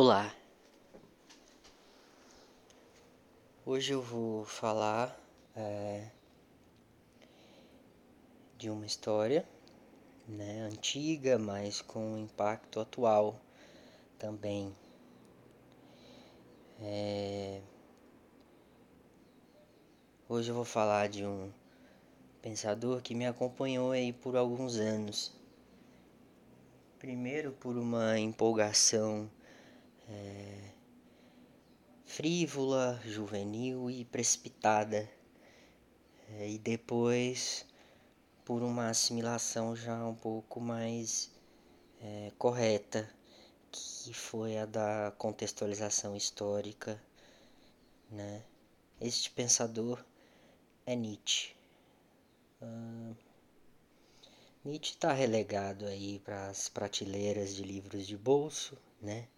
Olá! Hoje eu vou falar é, de uma história né, antiga, mas com impacto atual também. É, hoje eu vou falar de um pensador que me acompanhou aí por alguns anos. Primeiro por uma empolgação é, frívola, juvenil e precipitada, é, e depois por uma assimilação já um pouco mais é, correta, que foi a da contextualização histórica. Né? Este pensador é Nietzsche. Uh, Nietzsche está relegado aí para as prateleiras de livros de bolso, né?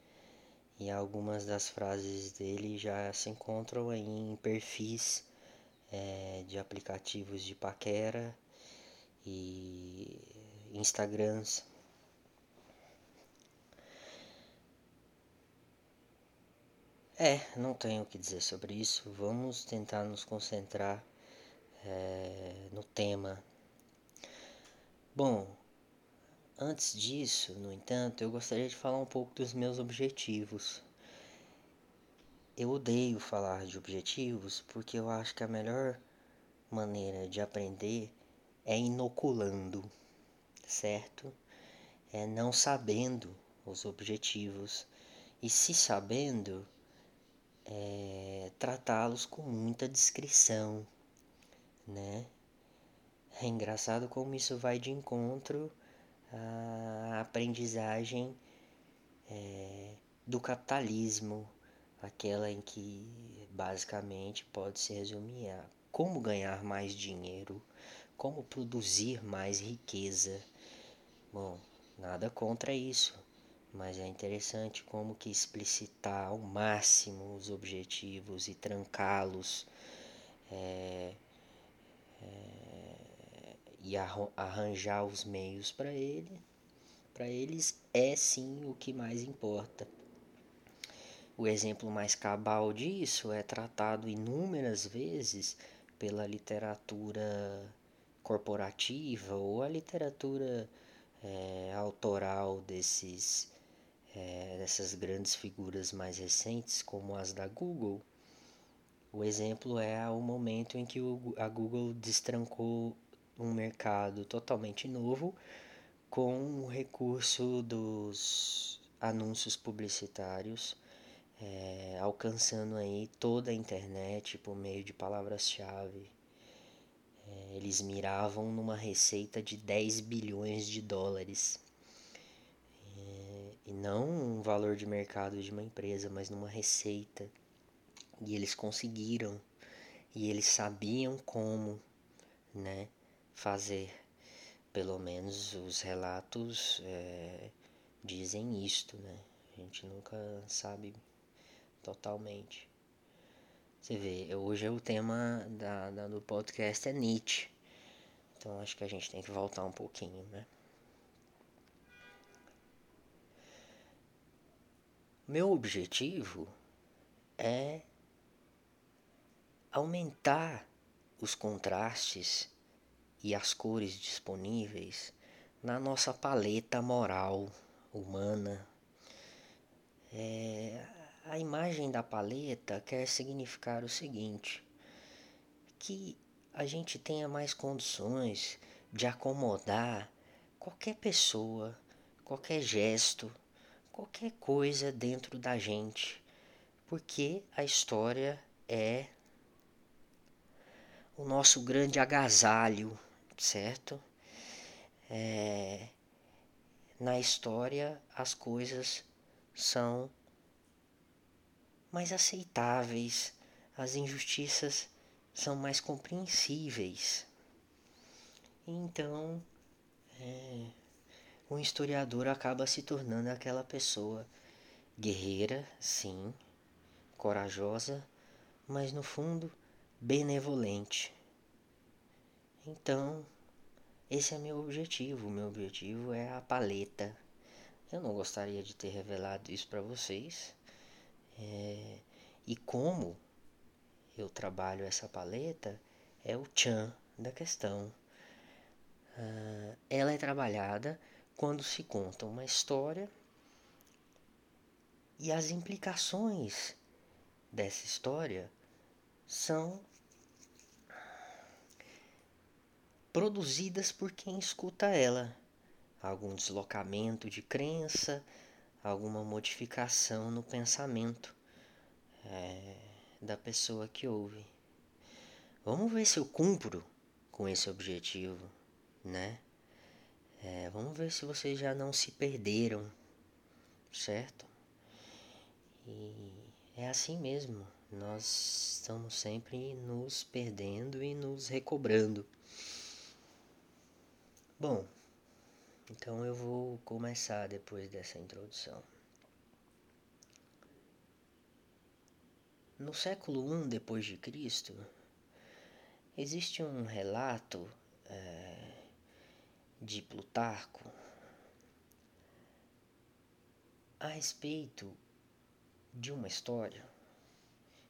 E algumas das frases dele já se encontram em perfis é, de aplicativos de paquera e Instagrams. É, não tenho o que dizer sobre isso. Vamos tentar nos concentrar é, no tema. Bom, Antes disso, no entanto, eu gostaria de falar um pouco dos meus objetivos. Eu odeio falar de objetivos porque eu acho que a melhor maneira de aprender é inoculando, certo? É não sabendo os objetivos e, se sabendo, é, tratá-los com muita discrição, né? É engraçado como isso vai de encontro a aprendizagem é, do capitalismo, aquela em que basicamente pode se resumir a como ganhar mais dinheiro, como produzir mais riqueza. Bom, nada contra isso, mas é interessante como que explicitar ao máximo os objetivos e trancá-los é, é, e arranjar os meios para ele, para eles é sim o que mais importa. O exemplo mais cabal disso é tratado inúmeras vezes pela literatura corporativa ou a literatura é, autoral desses é, dessas grandes figuras mais recentes, como as da Google. O exemplo é o momento em que a Google destrancou um mercado totalmente novo com o recurso dos anúncios publicitários, é, alcançando aí toda a internet por meio de palavras-chave. É, eles miravam numa receita de 10 bilhões de dólares. É, e não um valor de mercado de uma empresa, mas numa receita. E eles conseguiram. E eles sabiam como, né? Fazer. Pelo menos os relatos é, dizem isto, né? A gente nunca sabe totalmente. Você vê, hoje o tema da, da, do podcast é Nietzsche. Então acho que a gente tem que voltar um pouquinho, né? Meu objetivo é aumentar os contrastes e as cores disponíveis na nossa paleta moral humana. É, a imagem da paleta quer significar o seguinte: que a gente tenha mais condições de acomodar qualquer pessoa, qualquer gesto, qualquer coisa dentro da gente, porque a história é o nosso grande agasalho certo? É, na história as coisas são mais aceitáveis, as injustiças são mais compreensíveis. Então, é, o historiador acaba se tornando aquela pessoa guerreira, sim, corajosa, mas no fundo benevolente. Então, esse é meu objetivo. Meu objetivo é a paleta. Eu não gostaria de ter revelado isso para vocês. É, e como eu trabalho essa paleta é o Chan da questão. Uh, ela é trabalhada quando se conta uma história e as implicações dessa história são produzidas por quem escuta ela. Algum deslocamento de crença, alguma modificação no pensamento é, da pessoa que ouve. Vamos ver se eu cumpro com esse objetivo, né? É, vamos ver se vocês já não se perderam, certo? E é assim mesmo. Nós estamos sempre nos perdendo e nos recobrando. Bom, então eu vou começar depois dessa introdução. No século I depois de Cristo, existe um relato é, de Plutarco a respeito de uma história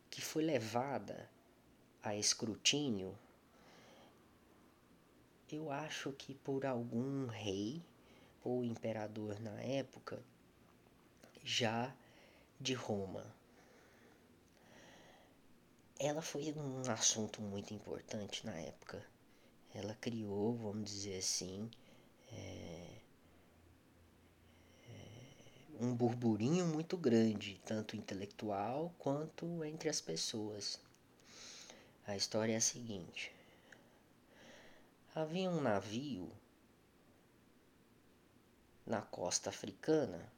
que foi levada a escrutínio, eu acho que por algum rei ou imperador na época já de Roma. Ela foi um assunto muito importante na época. Ela criou, vamos dizer assim, é, é, um burburinho muito grande, tanto intelectual quanto entre as pessoas. A história é a seguinte: havia um navio na costa africana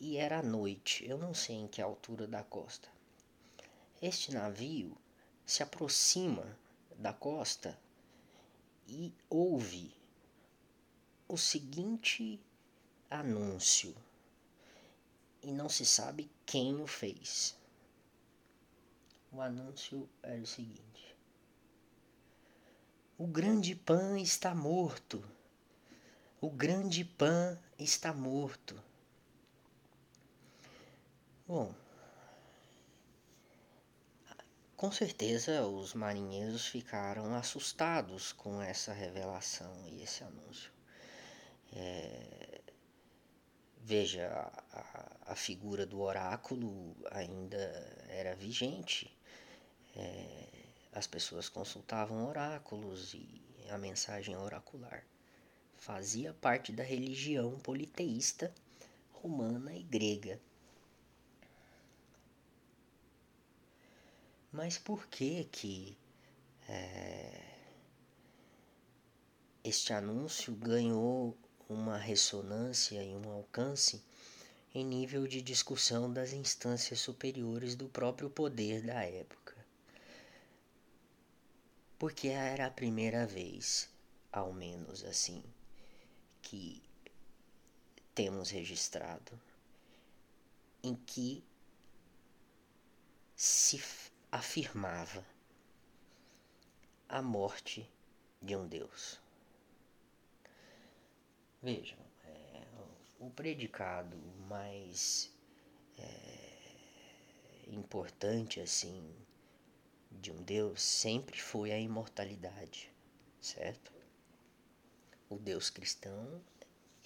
e era noite, eu não sei em que altura da costa. Este navio se aproxima da costa e ouve o seguinte anúncio e não se sabe quem o fez. O anúncio era o seguinte: O grande Pan está morto. O grande Pan está morto. Bom, com certeza os marinheiros ficaram assustados com essa revelação e esse anúncio. É, veja, a, a, figura do oráculo ainda era vigente. É, as pessoas consultavam oráculos e a mensagem oracular fazia parte da religião politeísta romana e grega. Mas por que que é, este anúncio ganhou uma ressonância e um alcance em nível de discussão das instâncias superiores do próprio poder da época? Porque era a primeira vez, ao menos assim, que temos registrado em que se afirmava a morte de um Deus. Vejam, é, o predicado mais é, importante assim de um Deus sempre foi a imortalidade, certo? O Deus cristão,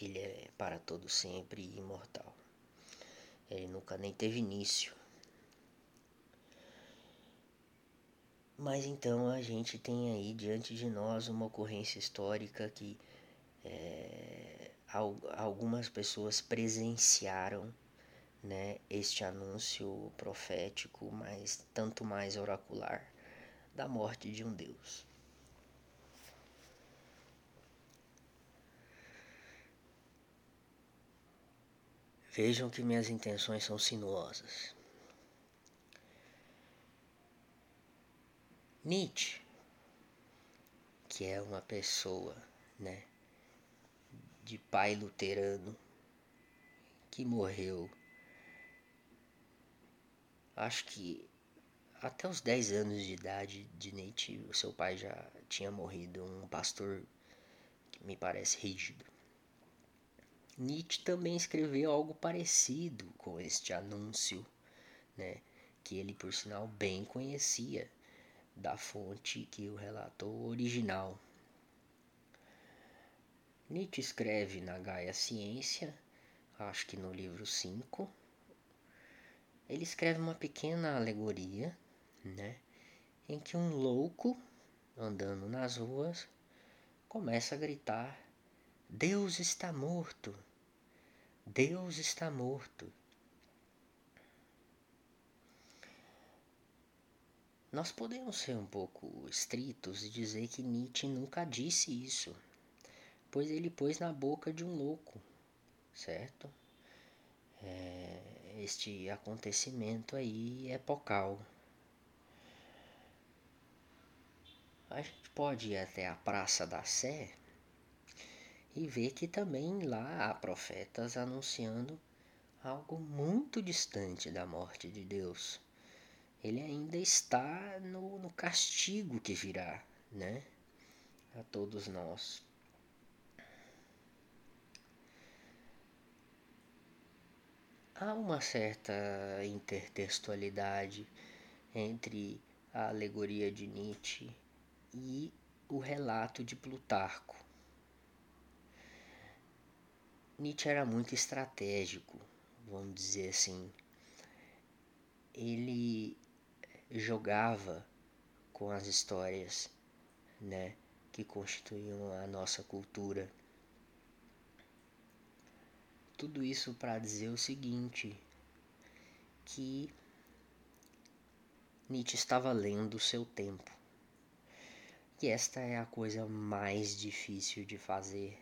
ele é para todo sempre imortal. Ele nunca nem teve início. Mas então a gente tem aí diante de nós uma ocorrência histórica que é, algumas pessoas presenciaram né, este anúncio profético, mas tanto mais oracular, da morte de um Deus. Vejam que minhas intenções são sinuosas. Nietzsche, que é uma pessoa, né, de pai luterano, que morreu, acho que até os 10 anos de idade de Nietzsche, o seu pai já tinha morrido, um pastor que me parece rígido. Nietzsche também escreveu algo parecido com este anúncio, né, que ele por sinal bem conhecia da fonte que o relatou original. Nietzsche escreve na Gaia Ciência, acho que no livro 5, ele escreve uma pequena alegoria, né, em que um louco andando nas ruas começa a gritar: Deus está morto! Deus está morto! Nós podemos ser um pouco estritos e dizer que Nietzsche nunca disse isso, pois ele pôs na boca de um louco, certo? É, este acontecimento aí epocal. A gente pode ir até a Praça da Sé e ver que também lá há profetas anunciando algo muito distante da morte de Deus ele ainda está no, no castigo que virá, né? A todos nós. Há uma certa intertextualidade entre a alegoria de Nietzsche e o relato de Plutarco. Nietzsche era muito estratégico, vamos dizer assim. Ele jogava com as histórias, né, que constituíam a nossa cultura. Tudo isso para dizer o seguinte, que Nietzsche estava lendo o seu tempo. E esta é a coisa mais difícil de fazer,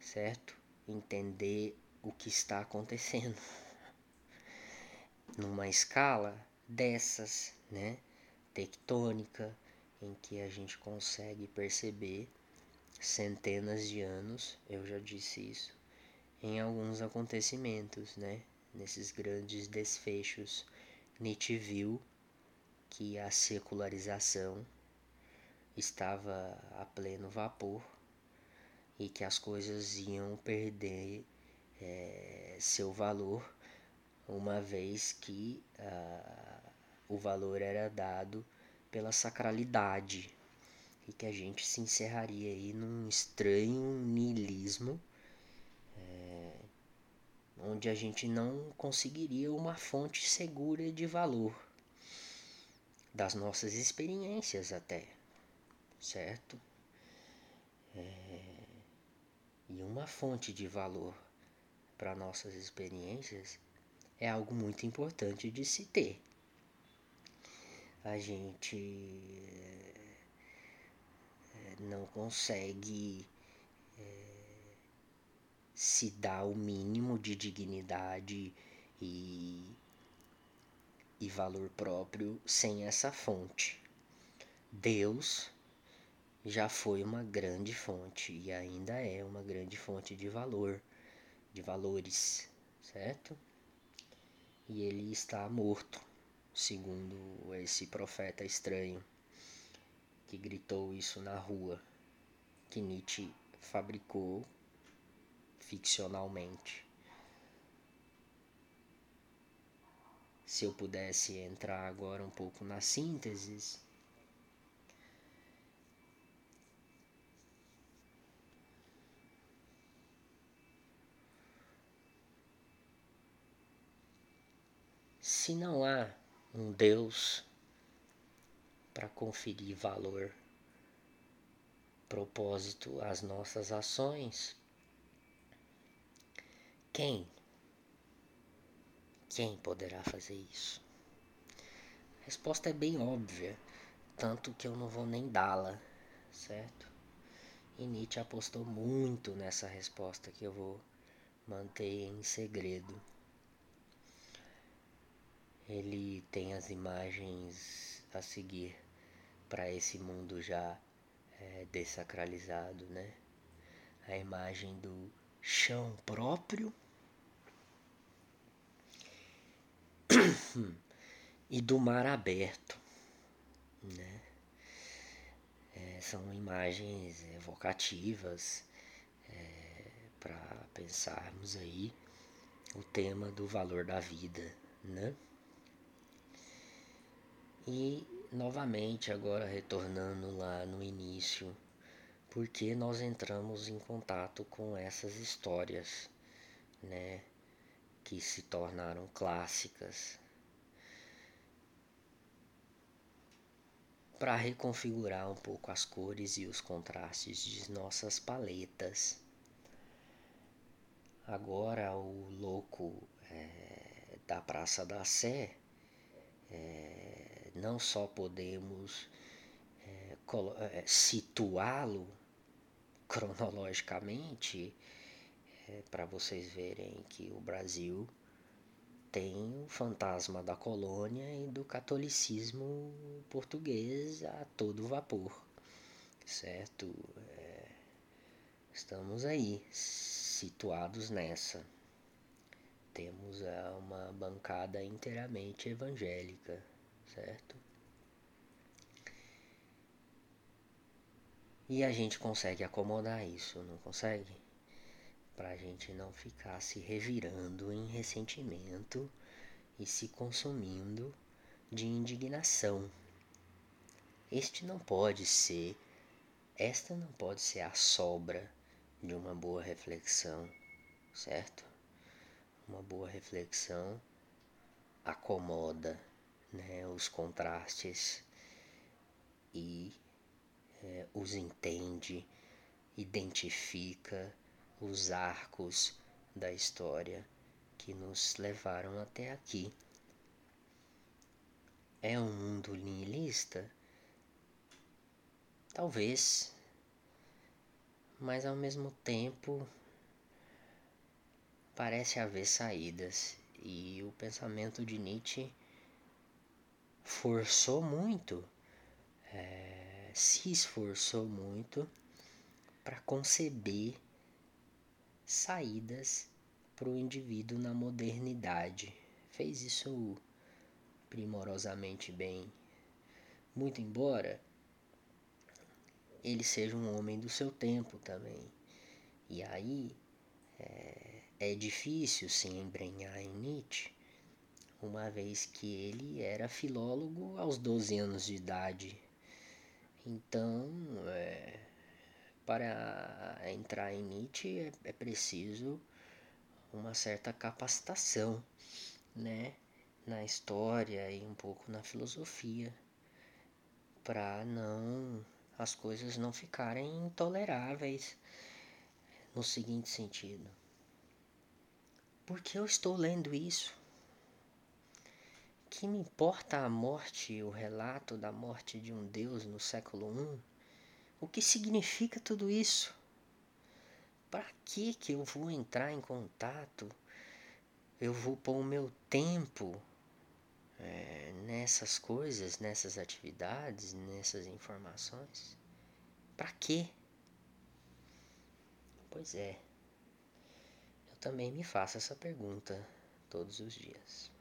certo? Entender o que está acontecendo. Numa escala dessas, né, tectônica, em que a gente consegue perceber centenas de anos, eu já disse isso, em alguns acontecimentos, né, nesses grandes desfechos. Nietzsche viu que a secularização estava a pleno vapor e que as coisas iam perder é, seu valor uma vez que uh, o valor era dado pela sacralidade e que a gente se encerraria aí num estranho niilismo onde a gente não conseguiria uma fonte segura de valor das nossas experiências até, certo? É, e uma fonte de valor para nossas experiências é algo muito importante de se ter a gente é, não consegue é, se dar o mínimo de dignidade e, e valor próprio sem essa fonte. Deus já foi uma grande fonte e ainda é uma grande fonte de valor, de valores, certo? E ele está morto segundo esse profeta estranho que gritou isso na rua, que Nietzsche fabricou ficcionalmente. Se eu pudesse entrar agora um pouco na síntese, se não há um Deus para conferir valor, propósito às nossas ações. Quem? Quem poderá fazer isso? A resposta é bem óbvia, tanto que eu não vou nem dá-la, certo? E Nietzsche apostou muito nessa resposta que eu vou manter em segredo. Ele tem as imagens a seguir para esse mundo já é, desacralizado, né? A imagem do chão próprio e do mar aberto, né? É, são imagens evocativas é, para pensarmos aí o tema do valor da vida, né? E novamente agora retornando lá no início, porque nós entramos em contato com essas histórias, né, que se tornaram clássicas para reconfigurar um pouco as cores e os contrastes de nossas paletas. Agora o louco é, da Praça da Sé é, não só podemos é, é, situá-lo cronologicamente, é, para vocês verem que o Brasil tem o fantasma da colônia e do catolicismo português a todo vapor, certo? É, estamos aí, situados nessa. Temos uma bancada inteiramente evangélica, certo? E a gente consegue acomodar isso, não consegue? Pra gente não ficar se revirando em ressentimento e se consumindo de indignação. Este não pode ser, esta não pode ser a sobra de uma boa reflexão, certo? Uma boa reflexão acomoda né, os contrastes e é, os entende, identifica os arcos da história que nos levaram até aqui. É um mundo nihilista? Talvez, mas ao mesmo tempo parece haver saídas e o pensamento de Nietzsche forçou muito, é, se esforçou muito para conceber saídas para o indivíduo na modernidade. Fez isso primorosamente bem. Muito embora ele seja um homem do seu tempo também. E aí é, é difícil se embrenhar em Nietzsche, uma vez que ele era filólogo aos 12 anos de idade. Então, é, para entrar em Nietzsche é, é preciso uma certa capacitação, né, na história e um pouco na filosofia, para não as coisas não ficarem intoleráveis no seguinte sentido. Porque eu estou lendo isso? Que me importa a morte, o relato da morte de um Deus no século I? O que significa tudo isso? Para que que eu vou entrar em contato? Eu vou pôr o meu tempo é, nessas coisas, nessas atividades, nessas informações? Para quê? Pois é. Eu também me faço essa pergunta todos os dias.